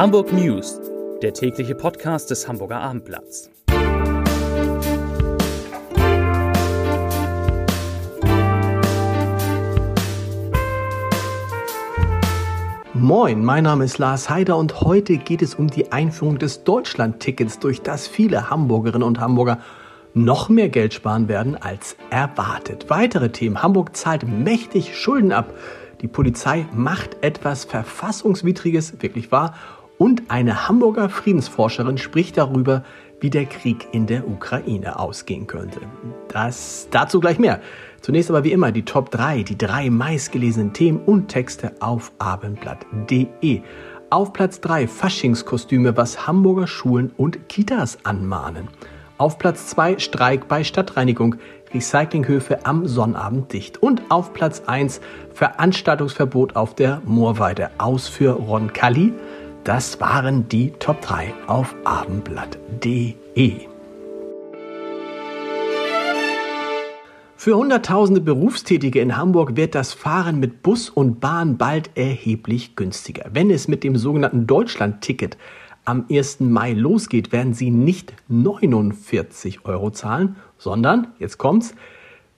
Hamburg News, der tägliche Podcast des Hamburger Abendblatts. Moin, mein Name ist Lars Heider und heute geht es um die Einführung des Deutschland-Tickets, durch das viele Hamburgerinnen und Hamburger noch mehr Geld sparen werden als erwartet. Weitere Themen. Hamburg zahlt mächtig Schulden ab. Die Polizei macht etwas Verfassungswidriges, wirklich wahr, und eine Hamburger Friedensforscherin spricht darüber, wie der Krieg in der Ukraine ausgehen könnte. Das dazu gleich mehr. Zunächst aber wie immer die Top 3, die drei meistgelesenen Themen und Texte auf abendblatt.de. Auf Platz 3 Faschingskostüme, was Hamburger Schulen und Kitas anmahnen. Auf Platz 2 Streik bei Stadtreinigung, Recyclinghöfe am Sonnabend dicht. Und auf Platz 1 Veranstaltungsverbot auf der Moorweide. Aus für Ron Kalli. Das waren die Top 3 auf abendblatt.de. Für Hunderttausende Berufstätige in Hamburg wird das Fahren mit Bus und Bahn bald erheblich günstiger. Wenn es mit dem sogenannten Deutschland-Ticket am 1. Mai losgeht, werden Sie nicht 49 Euro zahlen, sondern, jetzt kommt's,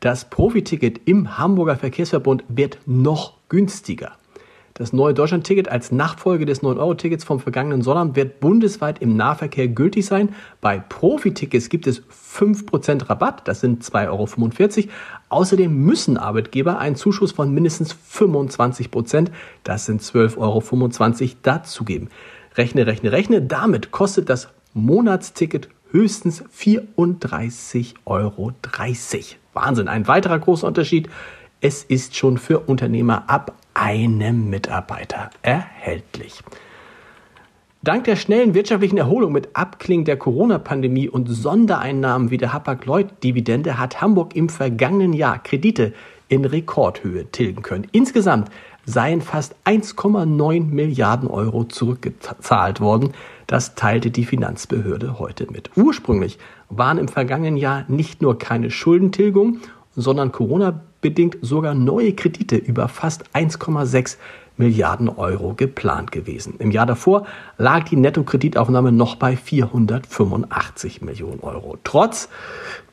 das Profiticket im Hamburger Verkehrsverbund wird noch günstiger. Das neue Deutschland-Ticket als Nachfolge des 9-Euro-Tickets vom vergangenen Sommer wird bundesweit im Nahverkehr gültig sein. Bei Profi-Tickets gibt es 5% Rabatt, das sind 2,45 Euro. Außerdem müssen Arbeitgeber einen Zuschuss von mindestens 25%, das sind 12,25 Euro, dazugeben. Rechne, rechne, rechne. Damit kostet das Monatsticket höchstens 34,30 Euro. Wahnsinn. Ein weiterer großer Unterschied. Es ist schon für Unternehmer ab einem Mitarbeiter erhältlich. Dank der schnellen wirtschaftlichen Erholung mit Abklingen der Corona-Pandemie und Sondereinnahmen wie der Hapag-Lloyd-Dividende hat Hamburg im vergangenen Jahr Kredite in Rekordhöhe tilgen können. Insgesamt seien fast 1,9 Milliarden Euro zurückgezahlt worden. Das teilte die Finanzbehörde heute mit. Ursprünglich waren im vergangenen Jahr nicht nur keine Schuldentilgung, sondern Corona-bedingt sogar neue Kredite über fast 1,6 Milliarden Euro geplant gewesen. Im Jahr davor lag die Nettokreditaufnahme noch bei 485 Millionen Euro. Trotz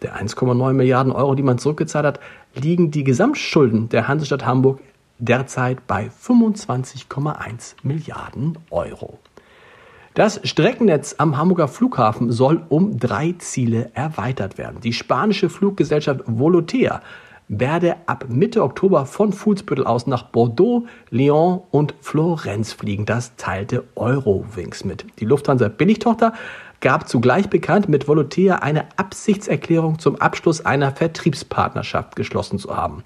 der 1,9 Milliarden Euro, die man zurückgezahlt hat, liegen die Gesamtschulden der Hansestadt Hamburg derzeit bei 25,1 Milliarden Euro. Das Streckennetz am Hamburger Flughafen soll um drei Ziele erweitert werden. Die spanische Fluggesellschaft Volotea werde ab Mitte Oktober von Fuhlsbüttel aus nach Bordeaux, Lyon und Florenz fliegen. Das teilte Eurowings mit. Die Lufthansa Billigtochter gab zugleich bekannt, mit Volotea eine Absichtserklärung zum Abschluss einer Vertriebspartnerschaft geschlossen zu haben.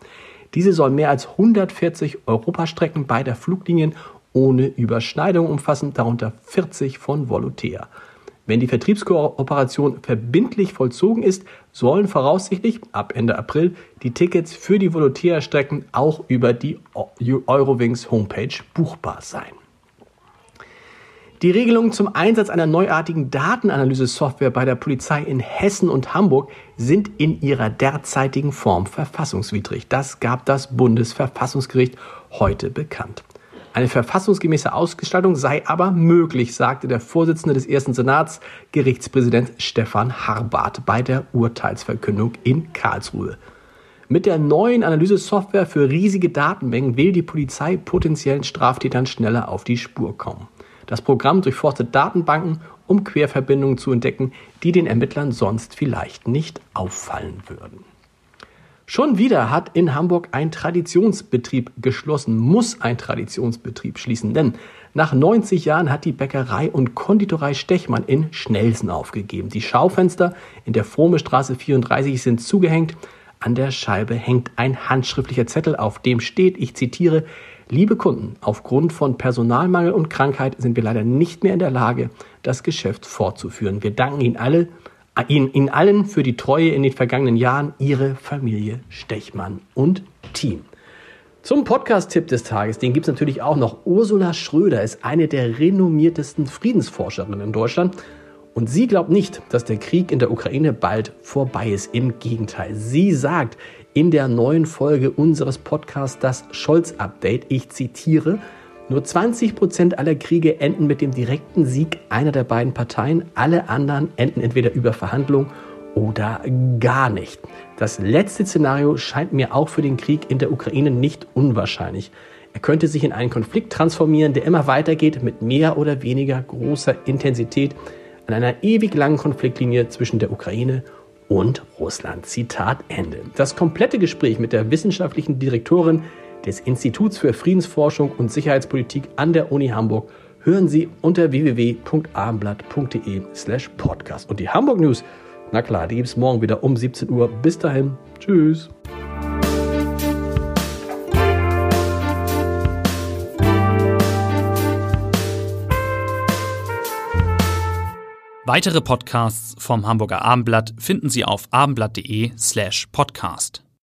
Diese soll mehr als 140 Europastrecken beider Fluglinien ohne Überschneidung umfassen, darunter 40 von Volotea. Wenn die Vertriebskooperation verbindlich vollzogen ist, sollen voraussichtlich ab Ende April die Tickets für die Volotea-Strecken auch über die Eurowings Homepage buchbar sein. Die Regelungen zum Einsatz einer neuartigen Datenanalyse-Software bei der Polizei in Hessen und Hamburg sind in ihrer derzeitigen Form verfassungswidrig. Das gab das Bundesverfassungsgericht heute bekannt. Eine verfassungsgemäße Ausgestaltung sei aber möglich, sagte der Vorsitzende des ersten Senats, Gerichtspräsident Stefan Harbart bei der Urteilsverkündung in Karlsruhe. Mit der neuen Analyse-Software für riesige Datenmengen will die Polizei potenziellen Straftätern schneller auf die Spur kommen. Das Programm durchforstet Datenbanken, um Querverbindungen zu entdecken, die den Ermittlern sonst vielleicht nicht auffallen würden. Schon wieder hat in Hamburg ein Traditionsbetrieb geschlossen, muss ein Traditionsbetrieb schließen, denn nach 90 Jahren hat die Bäckerei und Konditorei Stechmann in Schnelsen aufgegeben. Die Schaufenster in der Frome Straße 34 sind zugehängt. An der Scheibe hängt ein handschriftlicher Zettel, auf dem steht, ich zitiere, Liebe Kunden, aufgrund von Personalmangel und Krankheit sind wir leider nicht mehr in der Lage, das Geschäft fortzuführen. Wir danken Ihnen alle, Ihnen, Ihnen allen für die Treue in den vergangenen Jahren, Ihre Familie Stechmann und Team. Zum Podcast-Tipp des Tages, den gibt es natürlich auch noch. Ursula Schröder ist eine der renommiertesten Friedensforscherinnen in Deutschland. Und sie glaubt nicht, dass der Krieg in der Ukraine bald vorbei ist. Im Gegenteil. Sie sagt, in der neuen Folge unseres Podcasts das Scholz-Update. Ich zitiere, Nur 20 Prozent aller Kriege enden mit dem direkten Sieg einer der beiden Parteien. Alle anderen enden entweder über Verhandlungen oder gar nicht. Das letzte Szenario scheint mir auch für den Krieg in der Ukraine nicht unwahrscheinlich. Er könnte sich in einen Konflikt transformieren, der immer weitergeht mit mehr oder weniger großer Intensität an einer ewig langen Konfliktlinie zwischen der Ukraine und Russland. Zitat Ende. Das komplette Gespräch mit der wissenschaftlichen Direktorin des Instituts für Friedensforschung und Sicherheitspolitik an der Uni Hamburg hören Sie unter www.abendblatt.de slash podcast. Und die Hamburg News, na klar, die gibt es morgen wieder um 17 Uhr. Bis dahin, tschüss. Weitere Podcasts vom Hamburger Abendblatt finden Sie auf abendblatt.de slash podcast.